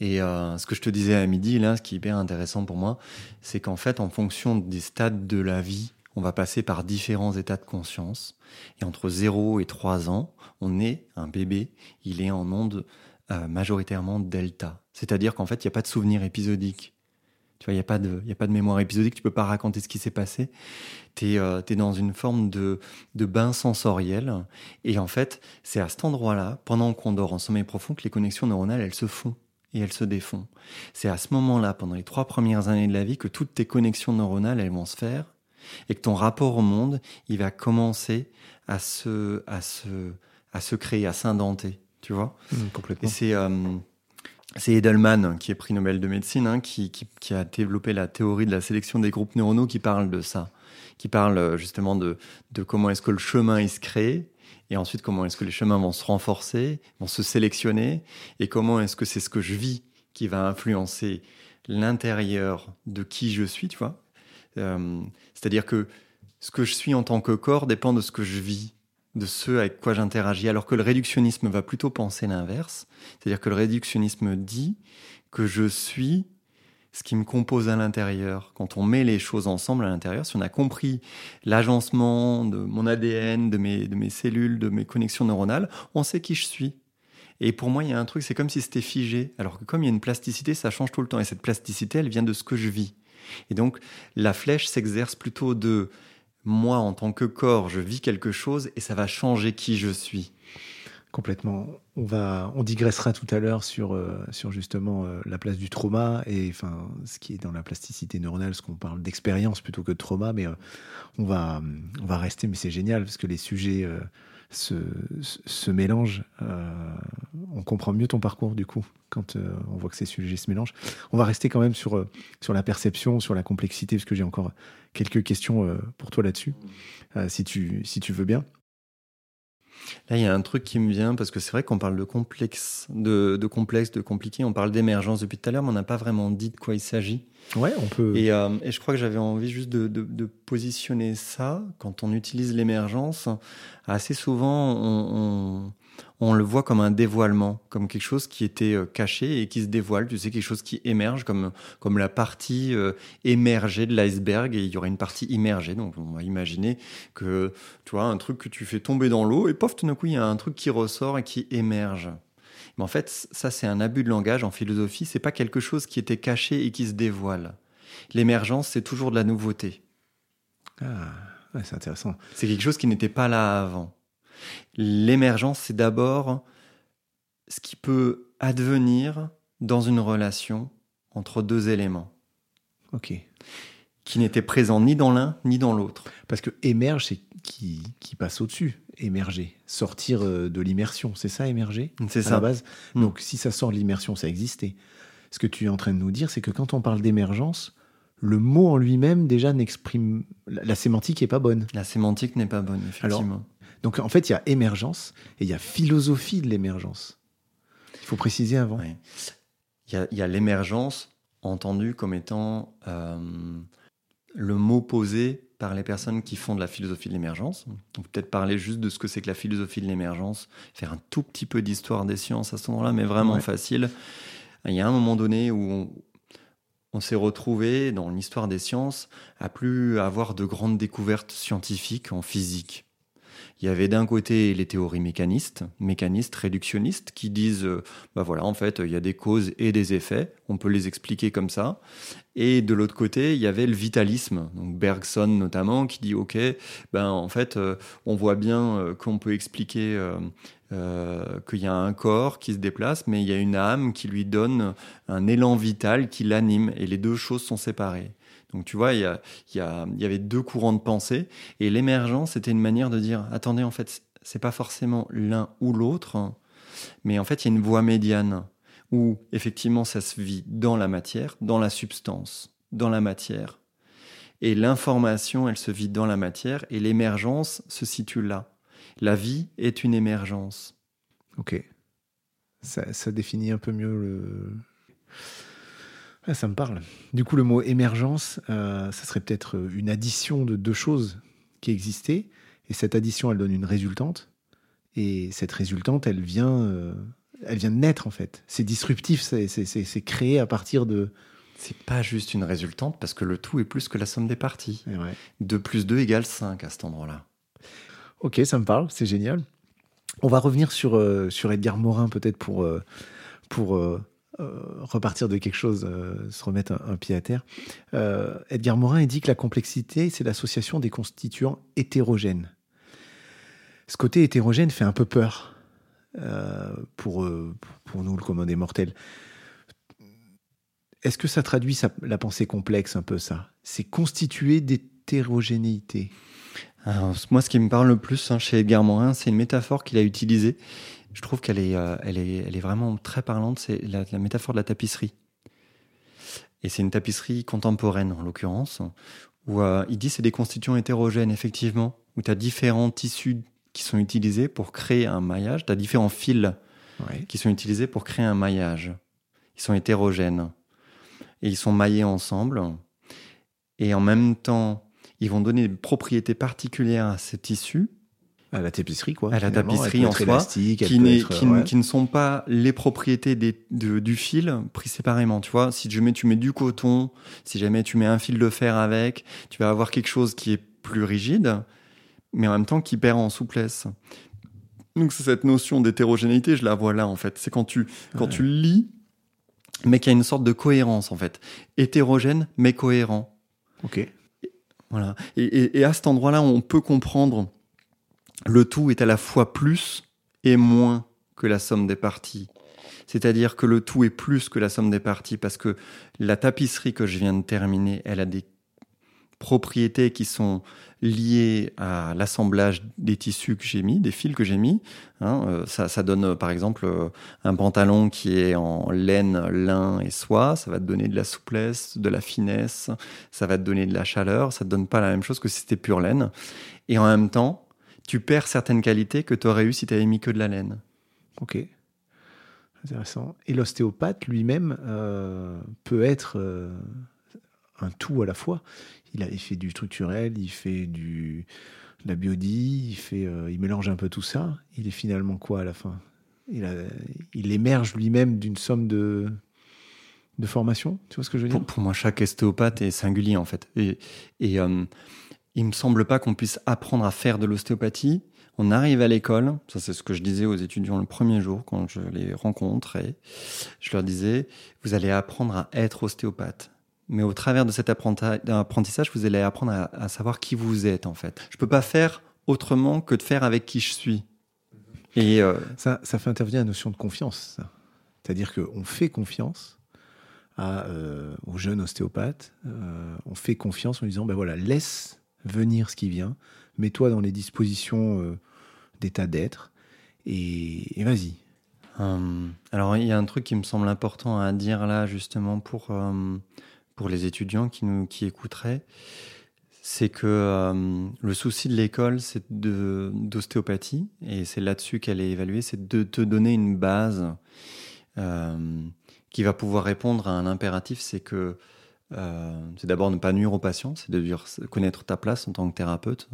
Et euh, ce que je te disais à midi, là, ce qui est hyper intéressant pour moi, c'est qu'en fait, en fonction des stades de la vie, on va passer par différents états de conscience. Et entre 0 et 3 ans, on est un bébé, il est en onde euh, majoritairement delta. C'est-à-dire qu'en fait, il n'y a pas de souvenir épisodique. Tu vois, il n'y a, pas de, y a pas de mémoire épisodique, tu peux pas raconter ce qui s'est passé. Tu es, euh, dans une forme de, de bain sensoriel. Et en fait, c'est à cet endroit-là, pendant qu'on dort en sommeil profond, que les connexions neuronales, elles se font et elles se défont. C'est à ce moment-là, pendant les trois premières années de la vie, que toutes tes connexions neuronales, elles vont se faire et que ton rapport au monde, il va commencer à se, à se, à se créer, à s'indenter. Tu vois? Mmh, Complètement. Et c'est. Euh, c'est Edelman, qui est prix Nobel de médecine, hein, qui, a développé la théorie de la sélection des groupes neuronaux qui parle de ça, qui parle euh, justement de, de comment est-ce que le chemin se crée, et ensuite comment est-ce que les chemins vont se renforcer, vont se sélectionner, et comment est-ce que c'est ce que je vis qui va influencer l'intérieur de qui je suis, tu vois. Euh, c'est-à-dire que ce que je suis en tant que corps dépend de ce que je vis de ceux avec quoi j'interagis, alors que le réductionnisme va plutôt penser l'inverse. C'est-à-dire que le réductionnisme dit que je suis ce qui me compose à l'intérieur. Quand on met les choses ensemble à l'intérieur, si on a compris l'agencement de mon ADN, de mes, de mes cellules, de mes connexions neuronales, on sait qui je suis. Et pour moi, il y a un truc, c'est comme si c'était figé. Alors que comme il y a une plasticité, ça change tout le temps. Et cette plasticité, elle vient de ce que je vis. Et donc, la flèche s'exerce plutôt de moi, en tant que corps, je vis quelque chose et ça va changer qui je suis. Complètement. On va, on digressera tout à l'heure sur, euh, sur justement euh, la place du trauma et enfin ce qui est dans la plasticité neuronale, ce qu'on parle d'expérience plutôt que de trauma, mais euh, on va, on va rester. Mais c'est génial parce que les sujets se, se mélangent. on comprend mieux ton parcours du coup quand on voit que ces sujets se mélangent. On va rester quand même sur sur la perception, sur la complexité, parce que j'ai encore quelques questions pour toi là-dessus, si tu si tu veux bien. Là, il y a un truc qui me vient parce que c'est vrai qu'on parle de complexe, de, de, complexe, de compliqué. On parle d'émergence depuis tout à l'heure, mais on n'a pas vraiment dit de quoi il s'agit. Ouais, on peut. Et, euh, et je crois que j'avais envie juste de, de, de, positionner ça quand on utilise l'émergence. Assez souvent, on, on, on le voit comme un dévoilement, comme quelque chose qui était euh, caché et qui se dévoile. Tu sais, quelque chose qui émerge comme, comme la partie euh, émergée de l'iceberg et il y aurait une partie immergée. Donc, on va imaginer que, tu vois, un truc que tu fais tomber dans l'eau et pof, tout d'un coup, il y a un truc qui ressort et qui émerge. Mais en fait, ça, c'est un abus de langage en philosophie. C'est pas quelque chose qui était caché et qui se dévoile. L'émergence, c'est toujours de la nouveauté. Ah, c'est intéressant. C'est quelque chose qui n'était pas là avant. L'émergence, c'est d'abord ce qui peut advenir dans une relation entre deux éléments. Ok. Qui n'étaient présents ni dans l'un ni dans l'autre. Parce que émerge, c'est qui, qui passe au-dessus. Émerger. Sortir euh, de l'immersion. C'est ça, émerger? C'est ça. À la base? Mm. Donc, si ça sort de l'immersion, ça existait. Ce que tu es en train de nous dire, c'est que quand on parle d'émergence, le mot en lui-même déjà n'exprime. La, sémantique n'est pas bonne. La sémantique n'est pas bonne, effectivement. Donc en fait, il y a émergence et il y a philosophie de l'émergence. Il faut préciser avant. Il y a, l'émergence entendue comme étant euh, le mot posé par les personnes qui font de la philosophie de l'émergence. On peut peut-être parler juste de ce que c'est que la philosophie de l'émergence, faire un tout petit peu d'histoire des sciences à ce moment-là, mais vraiment facile. Il y a un moment donné où on, on s'est retrouvé dans l'histoire des sciences à plus avoir de grandes découvertes scientifiques en physique. Il y avait d'un côté les théories mécanistes, mécanistes, réductionnistes, qui disent, euh, bah en fait, il y a des causes et des effets, on peut les expliquer comme ça. Et de l'autre côté, il y avait le vitalisme, donc Bergson notamment, qui dit, ok, ben en fait, euh, on voit bien euh, qu'on peut expliquer qu'il y a un corps qui se déplace, mais il y a une âme qui lui donne un élan vital qui l'anime, et les deux choses sont séparées. Donc tu vois, il y, avait deux courants de pensée, et l'émergence, c'était une manière de dire, attendez, en fait, c'est pas forcément l'un ou l'autre, mais en fait, il y a une voie médiane, où effectivement, ça se vit dans la matière, dans la substance, dans la matière. Et l'information, elle se vit dans la matière, et l'émergence se situe là. La vie est une émergence. Ok. Ça définit un peu mieux le ah, ça me parle. Du coup, le mot émergence, euh, ça serait peut-être une addition de deux choses qui existaient. Et cette addition, elle donne une résultante. Et cette résultante, elle vient, euh, elle vient de naître en fait. C'est disruptif, c'est créé à partir de. C'est pas juste une résultante parce que le tout est plus que la somme des parties. 2 plus 2 égale 5 à cet endroit-là. Ok, ça me parle, c'est génial. On va revenir sur, euh, sur Edgar Morin peut-être pour, euh, pour euh, repartir de quelque chose, se remettre un, pied à terre. Edgar Morin dit que la complexité, c'est l'association des constituants hétérogènes. Ce côté hétérogène fait un peu peur pour, pour nous, le commun des mortels. Est-ce que ça traduit la pensée complexe un peu ça? C'est constitué d'hétérogénéité moi, ce qui me parle le plus hein, chez Edgar Morin, c'est une métaphore qu'il a utilisée. Je trouve qu'elle est, euh, elle est, elle est vraiment très parlante. C'est la, métaphore de la tapisserie. Et c'est une tapisserie contemporaine, en l'occurrence, où euh, il dit c'est des constituants hétérogènes, effectivement, où tu as différents tissus qui sont utilisés pour créer un maillage. Tu as différents fils qui sont utilisés pour créer un maillage. Ils sont hétérogènes. Et ils sont maillés ensemble. Et en même temps, ils vont donner des propriétés particulières à ces tissus. À la tapisserie, quoi. À la tapisserie en soi, qui, qui, ne sont pas les propriétés des, du fil pris séparément. Tu vois, si jamais tu mets du coton, si jamais tu mets un fil de fer avec, tu vas avoir quelque chose qui est plus rigide, mais en même temps qui perd en souplesse. Donc c'est cette notion d'hétérogénéité, je la vois là en fait. C'est quand tu quand tu lis, mais qu'il y a une sorte de cohérence en fait. Hétérogène mais cohérent. Ok. Voilà. Et, à cet endroit-là, on peut comprendre le tout est à la fois plus et moins que la somme des parties. C'est-à-dire que le tout est plus que la somme des parties parce que la tapisserie que je viens de terminer, elle a des propriétés qui sont liées à l'assemblage des tissus que j'ai mis, des fils que j'ai mis. Hein, euh, ça, ça, donne par exemple euh, un pantalon qui est en laine, lin et soie. Ça va te donner de la souplesse, de la finesse. Ça va te donner de la chaleur. Ça te donne pas la même chose que si c'était pure laine. Et en même temps, tu perds certaines qualités que tu aurais eu si tu avais mis que de la laine. Ok. Intéressant. Et l'ostéopathe lui-même euh, peut être un tout à la fois il, a, fait du structurel, il fait du de la biodie, il fait, euh, il mélange un peu tout ça. Il est finalement quoi à la fin? Il, a, il émerge lui-même d'une somme de de formation? Tu vois ce que je veux dire? Pour, moi, chaque ostéopathe est singulier en fait. Et, et euh, il me semble pas qu'on puisse apprendre à faire de l'ostéopathie. On arrive à l'école, ça c'est ce que je disais aux étudiants le premier jour quand je les rencontrais. Je leur disais, vous allez apprendre à être ostéopathe mais au travers de cet apprentissage, vous allez apprendre à, savoir qui vous êtes en fait. Je peux pas faire autrement que de faire avec qui je suis. Et euh, ça, ça fait intervenir la notion de confiance. C'est-à-dire qu'on fait confiance euh, aux jeunes ostéopathes. Euh, on fait confiance en disant ben voilà, laisse venir ce qui vient, mets-toi dans les dispositions d'état d'être et, vas-y. Hum, alors il y a un truc qui me semble important à dire là justement pour hum, pour les étudiants qui nous qui écouteraient, c'est que euh, le souci de l'école, c'est d'ostéopathie, et c'est là-dessus qu'elle est évaluée, c'est de te donner une base euh, qui va pouvoir répondre à un impératif, c'est que euh, c'est d'abord ne pas nuire aux patients, c'est de dire, connaître ta place en tant que thérapeute,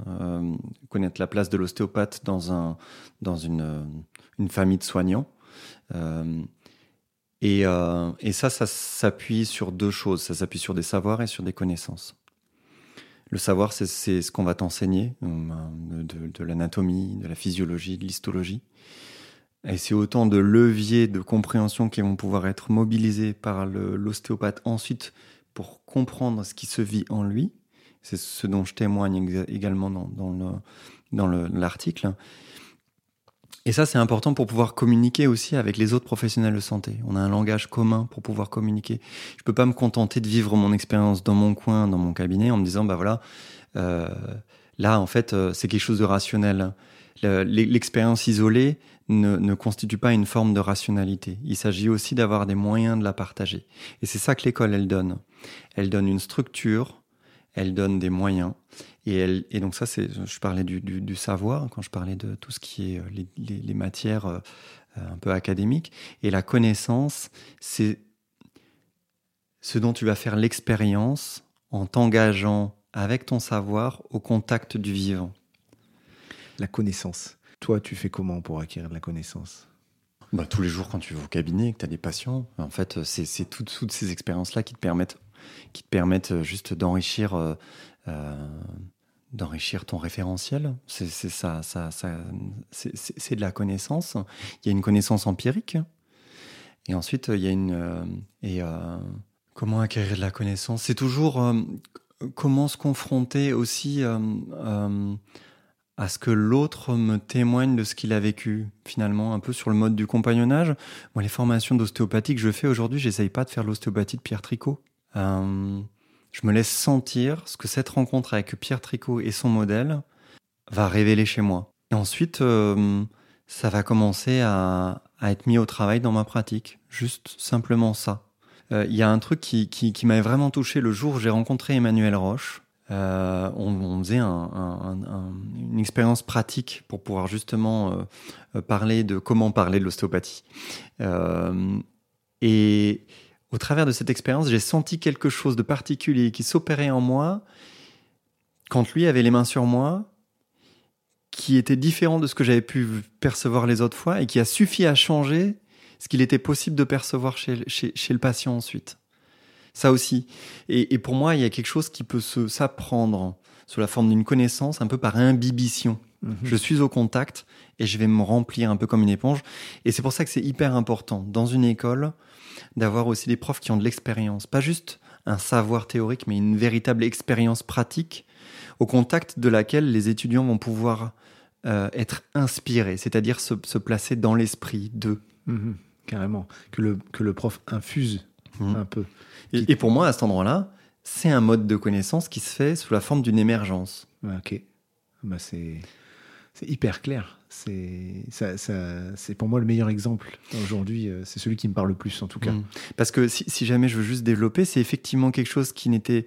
connaître la place de l'ostéopathe dans, un, dans une, une famille de soignants. Euh, et, ça, ça s'appuie sur deux choses. Ça s'appuie sur des savoirs et sur des connaissances. Le savoir, c'est ce qu'on va t'enseigner, euh, de, l'anatomie, de la physiologie, de l'histologie. Et c'est autant de leviers de compréhension qui vont pouvoir être mobilisés par l'ostéopathe ensuite pour comprendre ce qui se vit en lui. C'est ce dont je témoigne également dans l'article. Et ça, c'est important pour pouvoir communiquer aussi avec les autres professionnels de santé. On a un langage commun pour pouvoir communiquer. Je peux pas me contenter de vivre mon expérience dans mon coin, dans mon cabinet, en me disant, bah voilà, euh, là, en fait, euh, c'est quelque chose de rationnel. L'expérience isolée ne, ne constitue pas une forme de rationalité. Il s'agit aussi d'avoir des moyens de la partager. Et c'est ça que l'école, elle donne. Elle donne une structure, elle donne des moyens. Et, elle, donc ça, c'est, je parlais du, du, savoir quand je parlais de tout ce qui est euh, les, matières euh, un peu académiques. Et la connaissance, c'est ce dont tu vas faire l'expérience en t'engageant avec ton savoir au contact du vivant. La connaissance. Toi, tu fais comment pour acquérir de la connaissance? Bah, Tous les jours quand tu vas au cabinet, que tu as des patients, en fait, c'est toutes, toutes ces expériences-là qui te permettent, qui te permettent juste d'enrichir euh, euh, d'enrichir ton référentiel. C'est ça, ça, c'est de la connaissance. Il y a une connaissance empirique. Et ensuite, il y a une... Euh, et comment acquérir de la connaissance? C'est toujours comment se confronter aussi à ce que l'autre me témoigne de ce qu'il a vécu, finalement, un peu sur le mode du compagnonnage. Moi, les formations d'ostéopathie que je fais aujourd'hui, j'essaye pas de faire l'ostéopathie de Pierre Tricot. Euh, je me laisse sentir ce que cette rencontre avec Pierre Tricot et son modèle va révéler chez moi. Et ensuite, euh, ça va commencer à, être mis au travail dans ma pratique. Juste simplement ça. Euh, il y a un truc qui, qui, qui m'avait vraiment touché le jour où j'ai rencontré Emmanuel Roche. Euh, on, faisait une expérience pratique pour pouvoir justement euh, parler de comment parler de l'ostéopathie. Euh, et au travers de cette expérience, j'ai senti quelque chose de particulier qui s'opérait en moi quand lui avait les mains sur moi, qui était différent de ce que j'avais pu percevoir les autres fois et qui a suffi à changer ce qu'il était possible de percevoir chez le patient ensuite ça aussi. Et, pour moi, il y a quelque chose qui peut s'apprendre sous la forme d'une connaissance, un peu par imbibition. Mhm. Je suis au contact et je vais me remplir un peu comme une éponge. Et c'est pour ça que c'est hyper important dans une école d'avoir aussi des profs qui ont de l'expérience, pas juste un savoir théorique, mais une véritable expérience pratique au contact de laquelle les étudiants vont pouvoir euh, être inspirés, c'est-à-dire se, placer dans l'esprit d'eux. Mhm. carrément, que le, que le prof infuse mhm. un peu. Et, pour moi, à cet endroit-là, c'est un mode de connaissance qui se fait sous la forme d'une émergence. Ok. Bah c'est hyper clair. C'est c'est pour moi le meilleur exemple aujourd'hui. Euh, c'est celui qui me parle le plus en tout cas. Mm. Parce que si, si, jamais je veux juste développer, c'est effectivement quelque chose qui n'était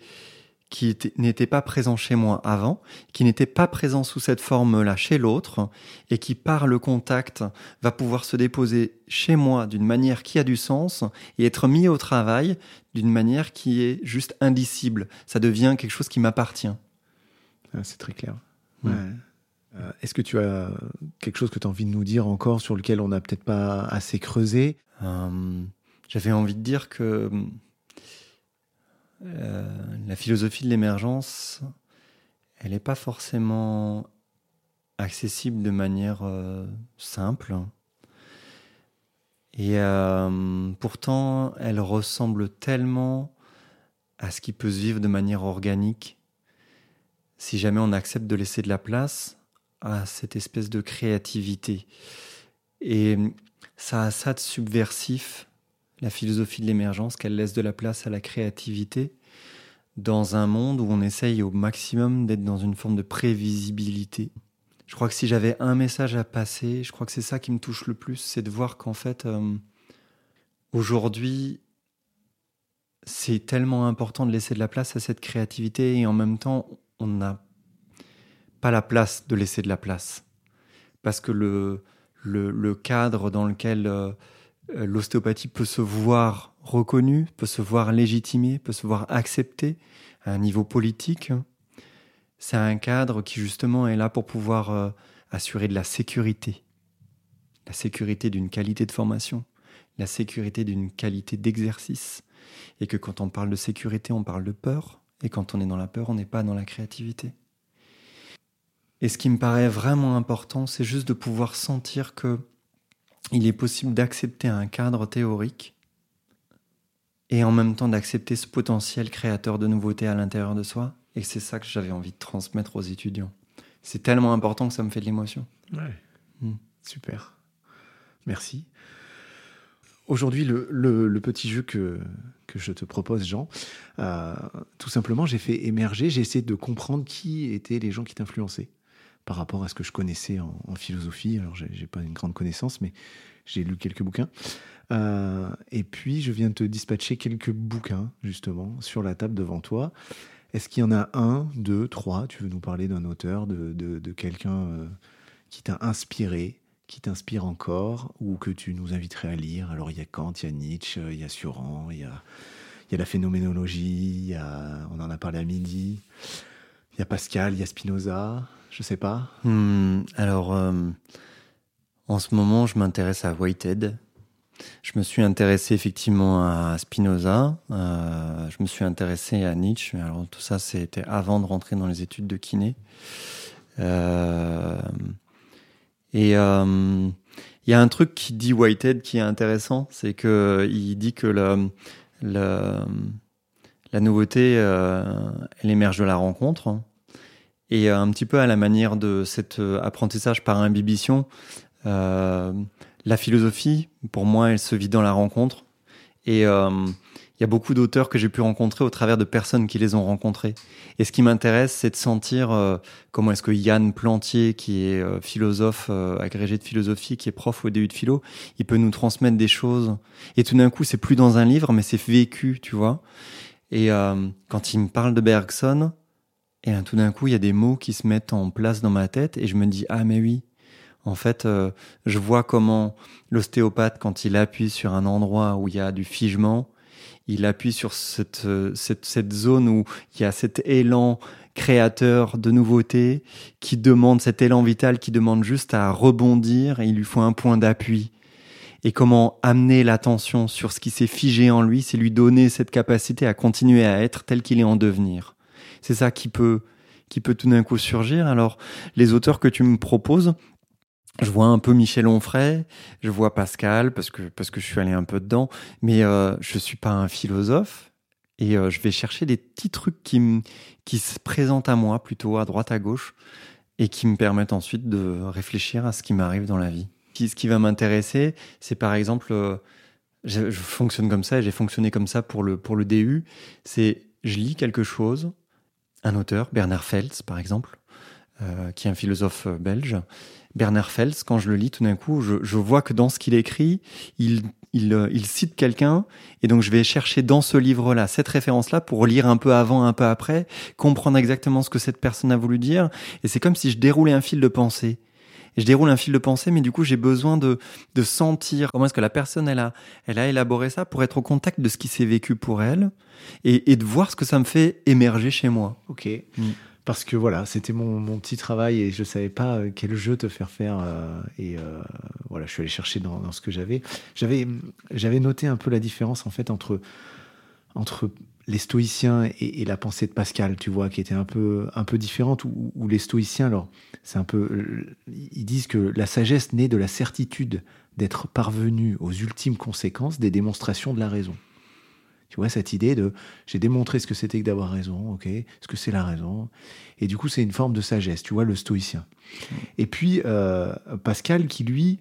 qui n'était pas présent chez moi avant, qui n'était pas présent sous cette forme-là chez l'autre, et qui par le contact va pouvoir se déposer chez moi d'une manière qui a du sens et être mis au travail d'une manière qui est juste indicible. Ça devient quelque chose qui m'appartient. Ah, c'est très clair. Euh, est-ce que tu as quelque chose que tu as envie de nous dire encore sur lequel on n'a peut-être pas assez creusé? Euh, J'avais envie de dire que la philosophie de l'émergence, elle n'est pas forcément accessible de manière euh, simple. Et euh, pourtant, elle ressemble tellement à ce qui peut se vivre de manière organique si jamais on accepte de laisser de la place à cette espèce de créativité. Et ça a ça de subversif la philosophie de l'émergence, qu'elle laisse de la place à la créativité dans un monde où on essaye au maximum d'être dans une forme de prévisibilité. Je crois que si j'avais un message à passer, je crois que c'est ça qui me touche le plus, c'est de voir qu'en fait, euh, aujourd'hui, c'est tellement important de laisser de la place à cette créativité et en même temps, on n'a pas la place de laisser de la place. Parce que le, le, cadre dans lequel... Euh, l'ostéopathie peut se voir reconnue, peut se voir légitimée, peut se voir acceptée à un niveau politique. C'est un cadre qui justement est là pour pouvoir euh, assurer de la sécurité, la sécurité d'une qualité de formation, la sécurité d'une qualité d'exercice, et que quand on parle de sécurité, on parle de peur, et quand on est dans la peur, on n'est pas dans la créativité. Et ce qui me paraît vraiment important, c'est juste de pouvoir sentir que il est possible d'accepter un cadre théorique et en même temps d'accepter ce potentiel créateur de nouveautés à l'intérieur de soi. Et c'est ça que j'avais envie de transmettre aux étudiants. C'est tellement important que ça me fait de l'émotion. Ouais. Hmm. Super. Merci. Aujourd'hui, le, petit jeu que, que je te propose, Jean, euh, tout simplement, j'ai fait émerger, j'ai essayé de comprendre qui étaient les gens qui t'influençaient par rapport à ce que je connaissais en, philosophie. Alors, j'ai pas une grande connaissance, mais j'ai lu quelques bouquins. Euh, et puis, je viens de te dispatcher quelques bouquins, justement, sur la table devant toi. Est-ce qu'il y en a un, deux, trois? Tu veux nous parler d'un auteur, de, de, quelqu'un euh, qui t'a inspiré, qui t'inspire encore, ou que tu nous inviterais à lire? Alors, il y a Kant, il y a Nietzsche, il y a Suran, il y a, la phénoménologie, on en a parlé à midi. Il y a Pascal, il y a Spinoza, je sais pas. Hmm, alors, euh, En ce moment, je m'intéresse à Whitehead. Je me suis intéressé effectivement à Spinoza. Euh, je me suis intéressé à Nietzsche. Alors tout ça, c'était avant de rentrer dans les études de kiné. Euh, et il y a un truc qui dit Whitehead qui est intéressant, c'est que il dit que la nouveauté, elle émerge de la rencontre. Et un petit peu à la manière de cet apprentissage par imbibition, euh, la philosophie, pour moi, elle se vit dans la rencontre. Et euh, il y a beaucoup d'auteurs que j'ai pu rencontrer au travers de personnes qui les ont rencontrés. Et ce qui m'intéresse, c'est de sentir euh, comment est-ce que Yann Plantier, qui est philosophe, agrégé de philosophie, qui est prof au DU de philo, il peut nous transmettre des choses. Et tout d'un coup, c'est plus dans un livre, mais c'est vécu, tu vois. Et quand il me parle de Bergson, et tout d'un coup, il y a des mots qui se mettent en place dans ma tête, et je me dis ah mais oui, en fait, euh, je vois comment l'ostéopathe, quand il appuie sur un endroit où il y a du figement, il appuie sur cette, euh, cette, cette zone où il y a cet élan créateur de nouveauté qui demande cet élan vital qui demande juste à rebondir et il lui faut un point d'appui. Et comment amener l'attention sur ce qui s'est figé en lui, c'est lui donner cette capacité à continuer à être tel qu'il est en devenir. C'est ça qui peut, qui peut tout d'un coup surgir. Alors, les auteurs que tu me proposes, je vois un peu Michel Onfray, je vois Pascal parce que parce que je suis allé un peu dedans, mais euh, je suis pas un philosophe et euh, je vais chercher des petits trucs qui qui se présentent à moi plutôt à droite à gauche et qui me permettent ensuite de réfléchir à ce qui m'arrive dans la vie. Ce qui va m'intéresser, c'est par exemple, euh, je, je, fonctionne comme ça j'ai fonctionné comme ça pour le pour le DU. C'est je lis quelque chose, un auteur, Bernard Feltz par exemple, euh, qui est un philosophe belge Bernard Fels, quand je le lis tout d'un coup, je, vois que dans ce qu'il écrit, il, euh, il, cite quelqu'un, et donc je vais chercher dans ce livre-là cette référence-là pour lire un peu avant, un peu après, comprendre exactement ce que cette personne a voulu dire, et c'est comme si je déroulais un fil de pensée. Et je déroule un fil de pensée, mais du coup, j'ai besoin de, de sentir comment est-ce que la personne, elle a, elle a élaboré ça pour être au contact de ce qui s'est vécu pour elle et, et, de voir ce que ça me fait émerger chez moi. Ok. Mm parce que voilà, c'était mon, mon, petit travail et je savais pas euh, quel jeu te faire faire. Euh, et euh, voilà, je suis allé chercher dans, dans ce que j'avais. J'avais, j'avais noté un peu la différence en fait entre entre les stoïciens et, et, la pensée de Pascal, tu vois, qui était un peu un peu différente. Où, les stoïciens, alors, c'est un peu, ils disent que la sagesse naît de la certitude d'être parvenu aux ultimes conséquences des démonstrations de la raison. Tu vois, cette idée de j'ai démontré ce que c'était que d'avoir raison, ok, ce que c'est la raison. Et du coup, c'est une forme de sagesse, tu vois, le stoïcien. Et puis, euh, Pascal, qui lui,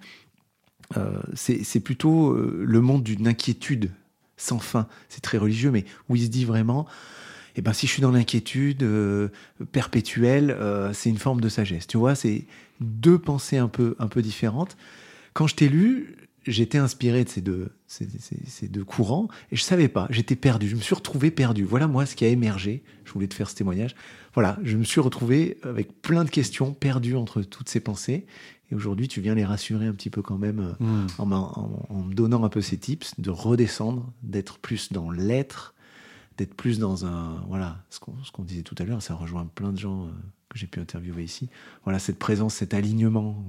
euh, c'est plutôt euh, le monde d'une inquiétude sans fin. C'est très religieux, mais où il se dit vraiment, eh ben, si je suis dans l'inquiétude perpétuelle, c'est une forme de sagesse. Tu vois, c'est deux pensées un peu, un peu différentes. Quand je t'ai lu, j'étais inspiré de ces deux, ces, deux courants et je savais pas, j'étais perdu, je me suis retrouvé perdu. Voilà moi ce qui a émergé. Je voulais te faire ce témoignage. Voilà, je me suis retrouvé avec plein de questions perdues entre toutes ces pensées. Et aujourd'hui, tu viens les rassurer un petit peu quand même euh, hmm. en, en, me donnant un peu ces tips de redescendre, d'être plus dans l'être, d'être plus dans un voilà ce qu'on disait tout à l'heure. Ça rejoint plein de gens euh, que j'ai pu interviewer ici. Voilà cette présence, cet alignement.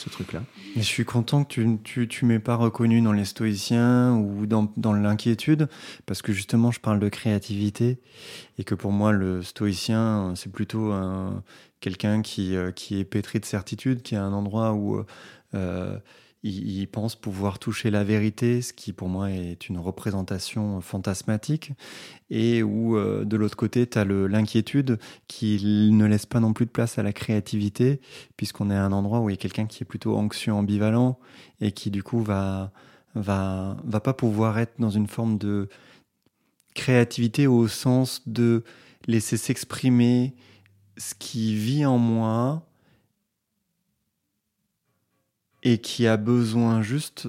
Ce truc-là. je suis content que tu tu, tu m'aies pas reconnu dans les stoïciens ou dans, dans l'inquiétude, parce que justement, je parle de créativité et que pour moi, le stoïcien, c'est plutôt un, quelqu'un qui, euh, qui est pétri de certitude, qui est un endroit où euh, il, pense pouvoir toucher la vérité, ce qui pour moi est une représentation fantasmatique, et où euh, de l'autre côté, tu as l'inquiétude qui ne laisse pas non plus de place à la créativité, puisqu'on est à un endroit où il y a quelqu'un qui est plutôt anxieux, ambivalent, et qui du coup va, va, va pas pouvoir être dans une forme de créativité au sens de laisser s'exprimer ce qui vit en moi et qui a besoin juste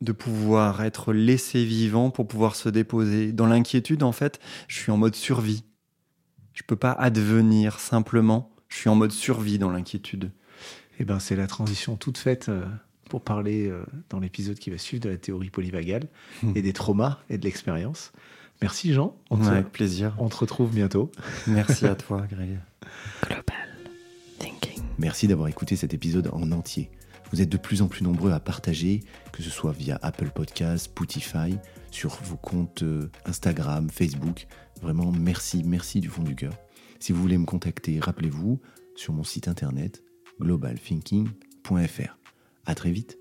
de pouvoir être laissé vivant pour pouvoir se déposer. Dans l'inquiétude, en fait, je suis en mode survie. Je peux pas advenir simplement. Je suis en mode survie dans l'inquiétude. Eh ben, c'est la transition toute faite euh, pour parler euh, dans l'épisode qui va suivre de la théorie polyvagale hmm. et des traumas et de l'expérience. Merci Jean. avec plaisir. On te retrouve bientôt. Merci à *laughs* toi, Greg. Merci d'avoir écouté cet épisode en entier. Vous êtes de plus en plus nombreux à partager, que ce soit via Apple Podcasts, Spotify, sur vos comptes euh, Instagram, Facebook. Vraiment, merci, merci du fond du cœur. Si vous voulez me contacter, rappelez-vous sur mon site internet globalthinking.fr. À très vite.